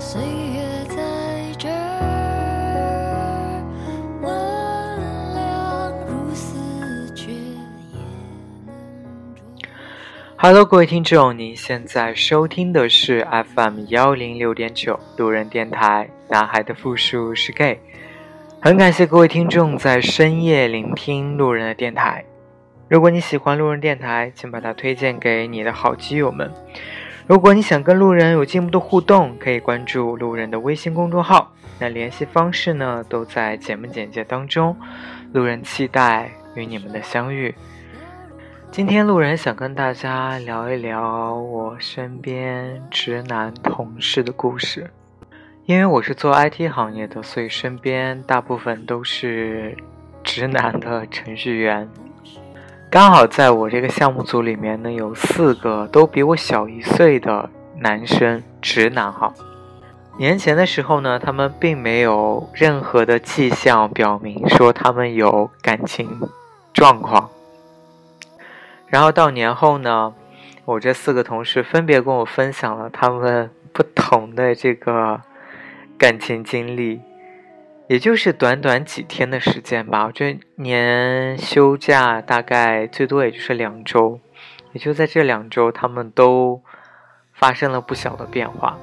岁月在这温凉如丝。Hello，各位听众，您现在收听的是 FM 幺零六点九路人电台。男孩的复数是 gay。很感谢各位听众在深夜聆听路人的电台。如果你喜欢路人电台，请把它推荐给你的好基友们。如果你想跟路人有进一步的互动，可以关注路人的微信公众号。那联系方式呢，都在节目简介当中。路人期待与你们的相遇。今天路人想跟大家聊一聊我身边直男同事的故事，因为我是做 IT 行业的，所以身边大部分都是直男的程序员。刚好在我这个项目组里面呢，有四个都比我小一岁的男生，直男哈。年前的时候呢，他们并没有任何的迹象表明说他们有感情状况。然后到年后呢，我这四个同事分别跟我分享了他们不同的这个感情经历，也就是短短几天的时间吧。我这年休假大概最多也就是两周，也就在这两周，他们都发生了不小的变化。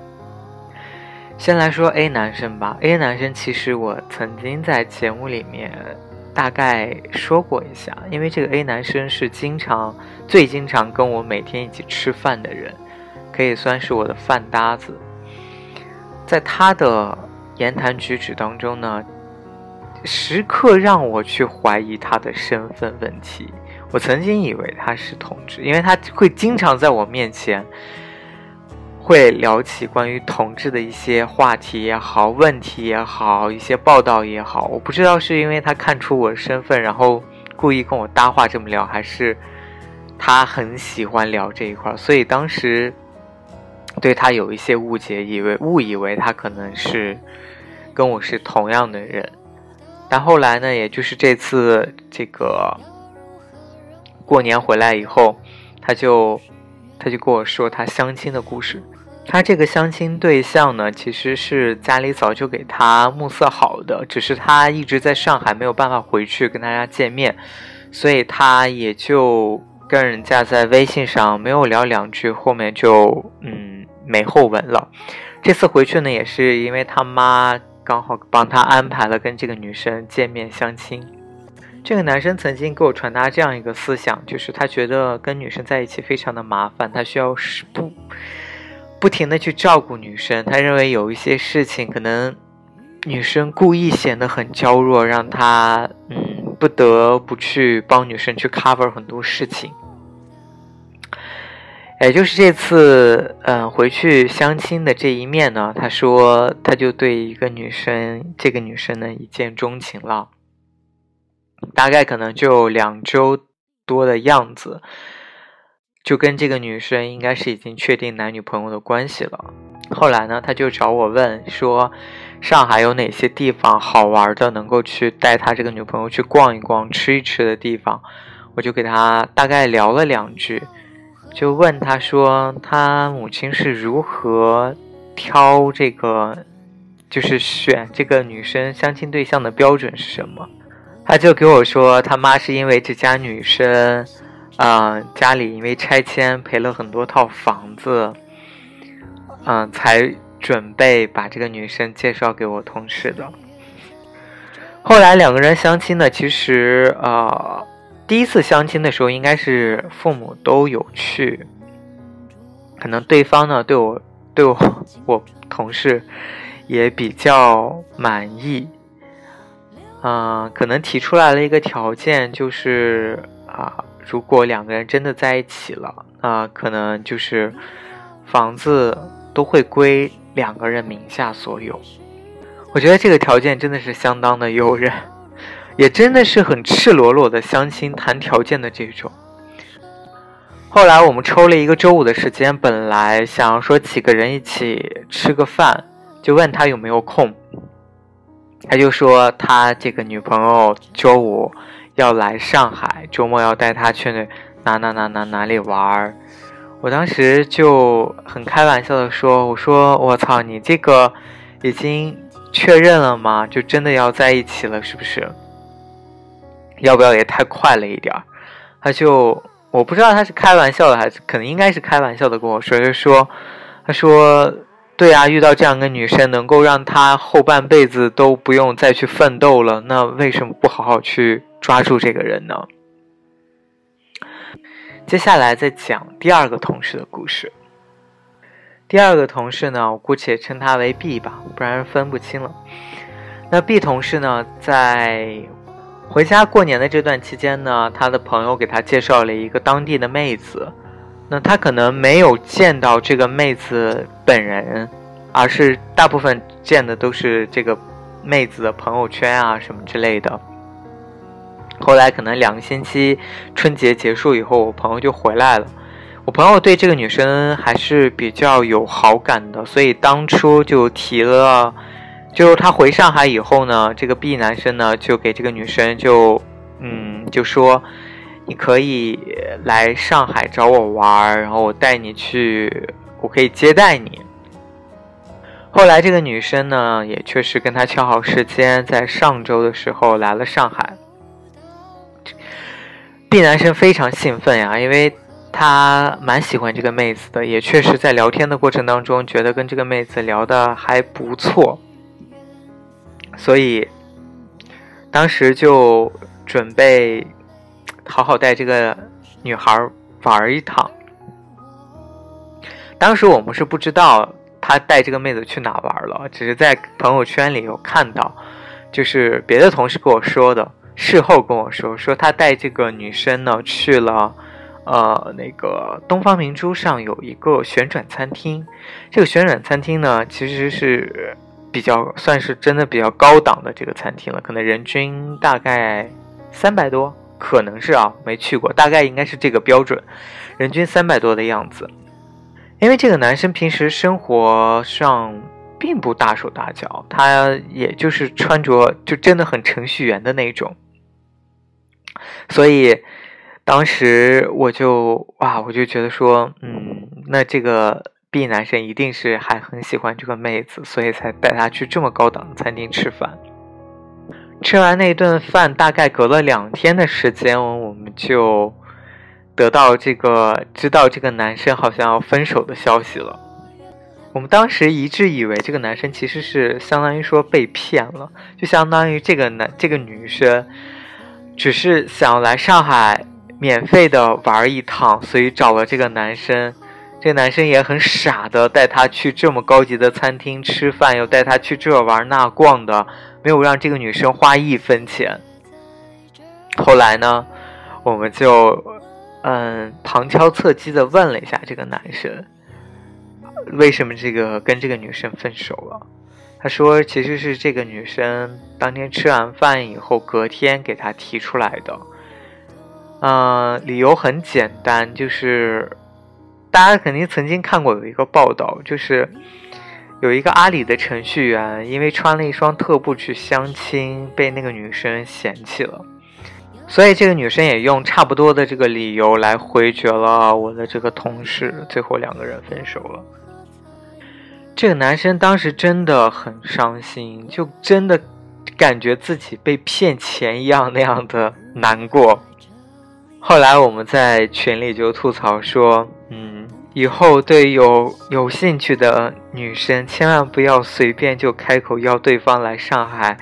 先来说 A 男生吧，A 男生其实我曾经在节目里面。大概说过一下，因为这个 A 男生是经常、最经常跟我每天一起吃饭的人，可以算是我的饭搭子。在他的言谈举止当中呢，时刻让我去怀疑他的身份问题。我曾经以为他是同志，因为他会经常在我面前。会聊起关于同志的一些话题也好，问题也好，一些报道也好，我不知道是因为他看出我身份，然后故意跟我搭话这么聊，还是他很喜欢聊这一块，所以当时对他有一些误解，以为误以为他可能是跟我是同样的人，但后来呢，也就是这次这个过年回来以后，他就他就跟我说他相亲的故事。他这个相亲对象呢，其实是家里早就给他目测好的，只是他一直在上海，没有办法回去跟大家见面，所以他也就跟人家在微信上没有聊两句，后面就嗯没后文了。这次回去呢，也是因为他妈刚好帮他安排了跟这个女生见面相亲。这个男生曾经给我传达这样一个思想，就是他觉得跟女生在一起非常的麻烦，他需要是不。不停的去照顾女生，他认为有一些事情可能女生故意显得很娇弱，让他嗯不得不去帮女生去 cover 很多事情。也就是这次嗯回去相亲的这一面呢，他说他就对一个女生，这个女生呢一见钟情了，大概可能就两周多的样子。就跟这个女生应该是已经确定男女朋友的关系了。后来呢，他就找我问说，上海有哪些地方好玩的，能够去带他这个女朋友去逛一逛、吃一吃的地方。我就给他大概聊了两句，就问他说，他母亲是如何挑这个，就是选这个女生相亲对象的标准是什么？他就给我说，他妈是因为这家女生。啊，家里因为拆迁赔了很多套房子，嗯，才准备把这个女生介绍给我同事的。后来两个人相亲呢，其实呃，第一次相亲的时候应该是父母都有去，可能对方呢对我对我我同事也比较满意，嗯，可能提出来了一个条件，就是啊。如果两个人真的在一起了，那可能就是房子都会归两个人名下所有。我觉得这个条件真的是相当的诱人，也真的是很赤裸裸的相亲谈条件的这种。后来我们抽了一个周五的时间，本来想要说几个人一起吃个饭，就问他有没有空，他就说他这个女朋友周五。要来上海，周末要带他去哪哪哪哪哪里玩儿。我当时就很开玩笑的说：“我说我操，你这个已经确认了吗？就真的要在一起了，是不是？要不要也太快了一点儿？”他就我不知道他是开玩笑的还是可能应该是开玩笑的跟我说，就说他说对啊，遇到这样一个女生，能够让他后半辈子都不用再去奋斗了，那为什么不好好去抓住这个人呢？接下来再讲第二个同事的故事。第二个同事呢，我姑且称他为 B 吧，不然分不清了。那 B 同事呢，在回家过年的这段期间呢，他的朋友给他介绍了一个当地的妹子。那他可能没有见到这个妹子本人，而是大部分见的都是这个妹子的朋友圈啊什么之类的。后来可能两个星期春节结束以后，我朋友就回来了。我朋友对这个女生还是比较有好感的，所以当初就提了，就他回上海以后呢，这个 B 男生呢就给这个女生就，嗯，就说你可以来上海找我玩，然后我带你去，我可以接待你。后来这个女生呢也确实跟他敲好时间，在上周的时候来了上海。B 男生非常兴奋呀，因为。他蛮喜欢这个妹子的，也确实在聊天的过程当中，觉得跟这个妹子聊的还不错，所以当时就准备好好带这个女孩玩一趟。当时我们是不知道他带这个妹子去哪玩了，只是在朋友圈里有看到，就是别的同事跟我说的，事后跟我说，说他带这个女生呢去了。呃，那个东方明珠上有一个旋转餐厅，这个旋转餐厅呢，其实是比较算是真的比较高档的这个餐厅了，可能人均大概三百多，可能是啊，没去过，大概应该是这个标准，人均三百多的样子。因为这个男生平时生活上并不大手大脚，他也就是穿着就真的很程序员的那种，所以。当时我就哇，我就觉得说，嗯，那这个 B 男生一定是还很喜欢这个妹子，所以才带她去这么高档的餐厅吃饭。吃完那顿饭，大概隔了两天的时间，我们就得到这个知道这个男生好像要分手的消息了。我们当时一致以为这个男生其实是相当于说被骗了，就相当于这个男这个女生只是想来上海。免费的玩一趟，所以找了这个男生。这个男生也很傻的带她去这么高级的餐厅吃饭，又带她去这玩那逛的，没有让这个女生花一分钱。后来呢，我们就嗯旁敲侧击的问了一下这个男生，为什么这个跟这个女生分手了？他说其实是这个女生当天吃完饭以后，隔天给他提出来的。嗯，理由很简单，就是大家肯定曾经看过有一个报道，就是有一个阿里的程序员，因为穿了一双特步去相亲，被那个女生嫌弃了，所以这个女生也用差不多的这个理由来回绝了我的这个同事，最后两个人分手了。这个男生当时真的很伤心，就真的感觉自己被骗钱一样那样的难过。后来我们在群里就吐槽说，嗯，以后对有有兴趣的女生，千万不要随便就开口要对方来上海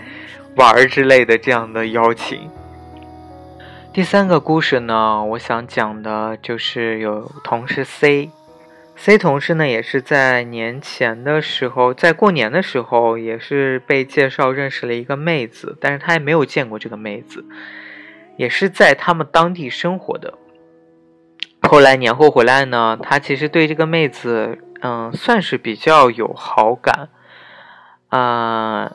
玩之类的这样的邀请。第三个故事呢，我想讲的就是有同事 C，C 同事呢也是在年前的时候，在过年的时候也是被介绍认识了一个妹子，但是他也没有见过这个妹子。也是在他们当地生活的。后来年后回来呢，他其实对这个妹子，嗯，算是比较有好感。啊，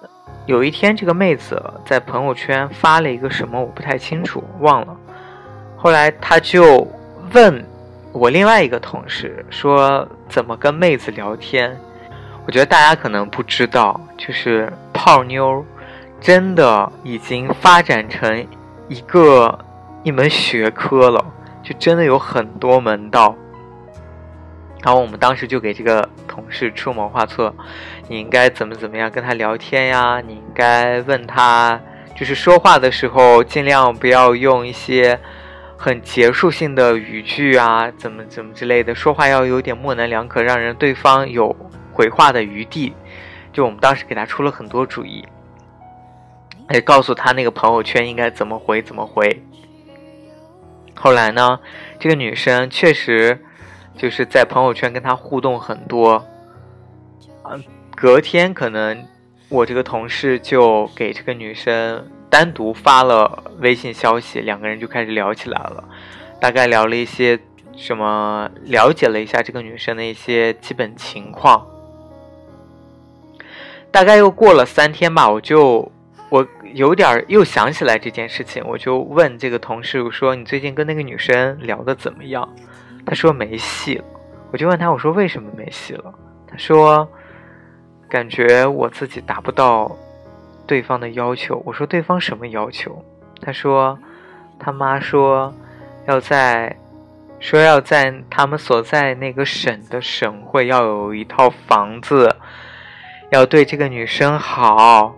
有一天这个妹子在朋友圈发了一个什么，我不太清楚，忘了。后来他就问我另外一个同事说，怎么跟妹子聊天？我觉得大家可能不知道，就是泡妞真的已经发展成。一个一门学科了，就真的有很多门道。然后我们当时就给这个同事出谋划策，你应该怎么怎么样跟他聊天呀？你应该问他，就是说话的时候尽量不要用一些很结束性的语句啊，怎么怎么之类的，说话要有点模棱两可，让人对方有回话的余地。就我们当时给他出了很多主意，也告诉他那个朋友圈应该怎么回怎么回。后来呢，这个女生确实就是在朋友圈跟他互动很多，嗯，隔天可能我这个同事就给这个女生单独发了微信消息，两个人就开始聊起来了，大概聊了一些什么，了解了一下这个女生的一些基本情况。大概又过了三天吧，我就我有点又想起来这件事情，我就问这个同事我说：“你最近跟那个女生聊的怎么样？”他说没戏。我就问他我说：“为什么没戏了？”他说：“感觉我自己达不到对方的要求。”我说：“对方什么要求？”他说：“他妈说要在说要在他们所在那个省的省会要有一套房子。”要对这个女生好，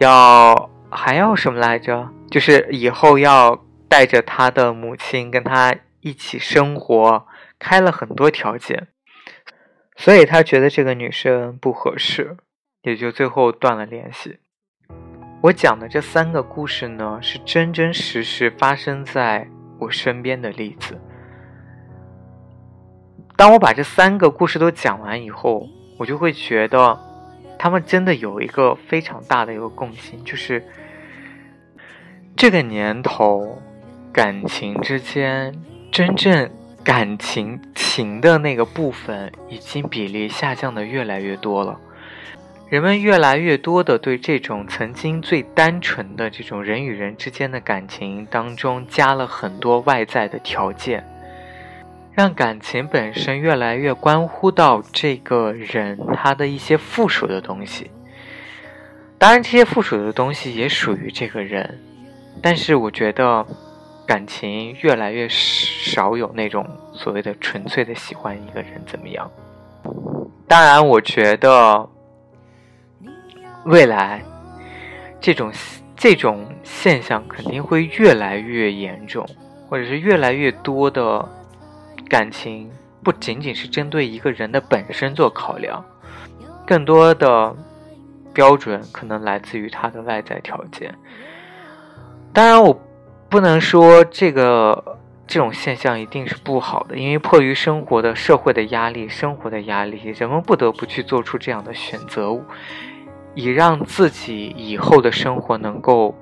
要还要什么来着？就是以后要带着她的母亲跟她一起生活，开了很多条件，所以他觉得这个女生不合适，也就最后断了联系。我讲的这三个故事呢，是真真实实发生在我身边的例子。当我把这三个故事都讲完以后，我就会觉得。他们真的有一个非常大的一个共性，就是这个年头，感情之间真正感情情的那个部分，已经比例下降的越来越多了。人们越来越多的对这种曾经最单纯的这种人与人之间的感情当中，加了很多外在的条件。让感情本身越来越关乎到这个人他的一些附属的东西，当然这些附属的东西也属于这个人，但是我觉得感情越来越少有那种所谓的纯粹的喜欢一个人怎么样？当然，我觉得未来这种这种现象肯定会越来越严重，或者是越来越多的。感情不仅仅是针对一个人的本身做考量，更多的标准可能来自于他的外在条件。当然，我不能说这个这种现象一定是不好的，因为迫于生活的社会的压力、生活的压力，人们不得不去做出这样的选择，以让自己以后的生活能够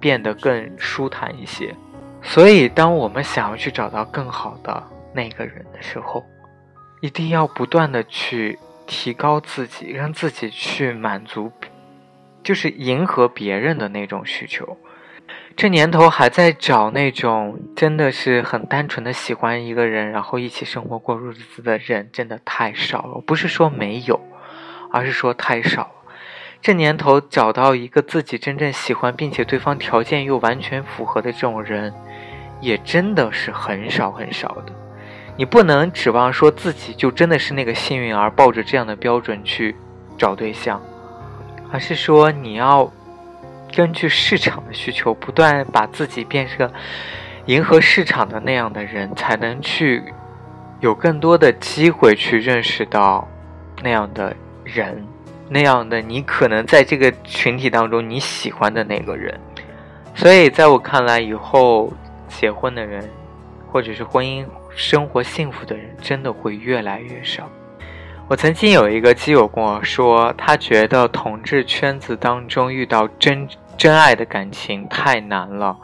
变得更舒坦一些。所以，当我们想要去找到更好的，那个人的时候，一定要不断的去提高自己，让自己去满足，就是迎合别人的那种需求。这年头还在找那种真的是很单纯的喜欢一个人，然后一起生活过日子的人，真的太少了。不是说没有，而是说太少了。这年头找到一个自己真正喜欢，并且对方条件又完全符合的这种人，也真的是很少很少的。你不能指望说自己就真的是那个幸运儿，抱着这样的标准去找对象，而是说你要根据市场的需求，不断把自己变成迎合市场的那样的人，才能去有更多的机会去认识到那样的人，那样的你可能在这个群体当中你喜欢的那个人。所以，在我看来，以后结婚的人，或者是婚姻。生活幸福的人真的会越来越少。我曾经有一个基友跟我说，他觉得同志圈子当中遇到真真爱的感情太难了。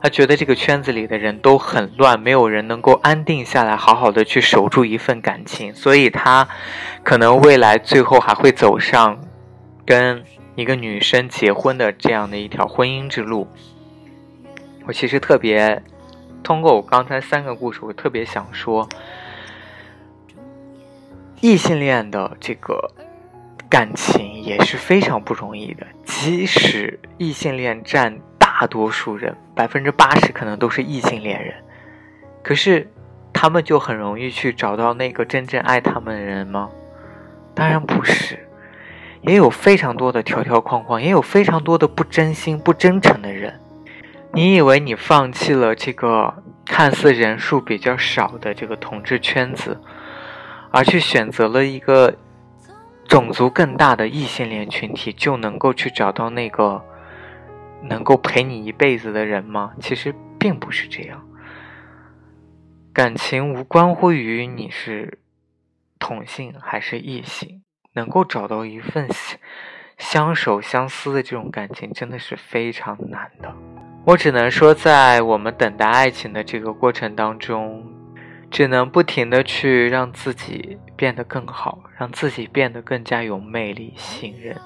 他觉得这个圈子里的人都很乱，没有人能够安定下来，好好的去守住一份感情。所以他可能未来最后还会走上跟一个女生结婚的这样的一条婚姻之路。我其实特别。通过我刚才三个故事，我特别想说，异性恋的这个感情也是非常不容易的。即使异性恋占大多数人，百分之八十可能都是异性恋人，可是他们就很容易去找到那个真正爱他们的人吗？当然不是，也有非常多的条条框框，也有非常多的不真心、不真诚的人。你以为你放弃了这个看似人数比较少的这个同志圈子，而去选择了一个种族更大的异性恋群体，就能够去找到那个能够陪你一辈子的人吗？其实并不是这样。感情无关乎于你是同性还是异性，能够找到一份相守相思的这种感情，真的是非常难的。我只能说，在我们等待爱情的这个过程当中，只能不停的去让自己变得更好，让自己变得更加有魅力、吸引人。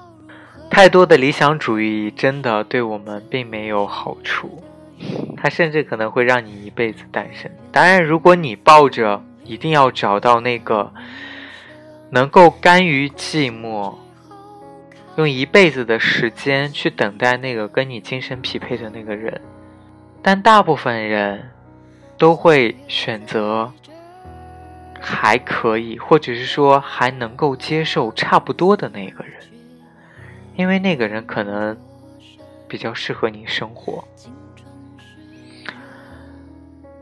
太多的理想主义真的对我们并没有好处。它甚至可能会让你一辈子单身。当然，如果你抱着一定要找到那个能够甘于寂寞，用一辈子的时间去等待那个跟你精神匹配的那个人，但大部分人都会选择还可以，或者是说还能够接受差不多的那个人，因为那个人可能比较适合你生活。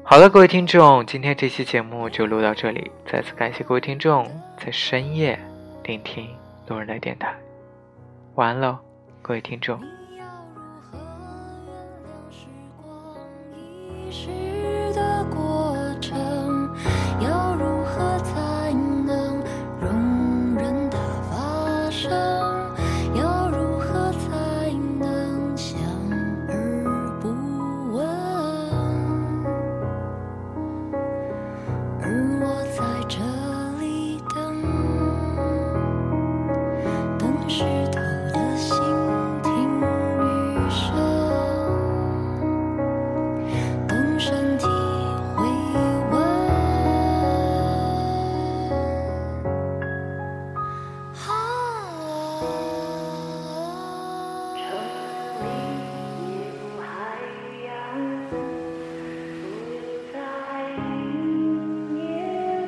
好了，各位听众，今天这期节目就录到这里。再次感谢各位听众在深夜聆听路人的电台。晚安了，各位听众。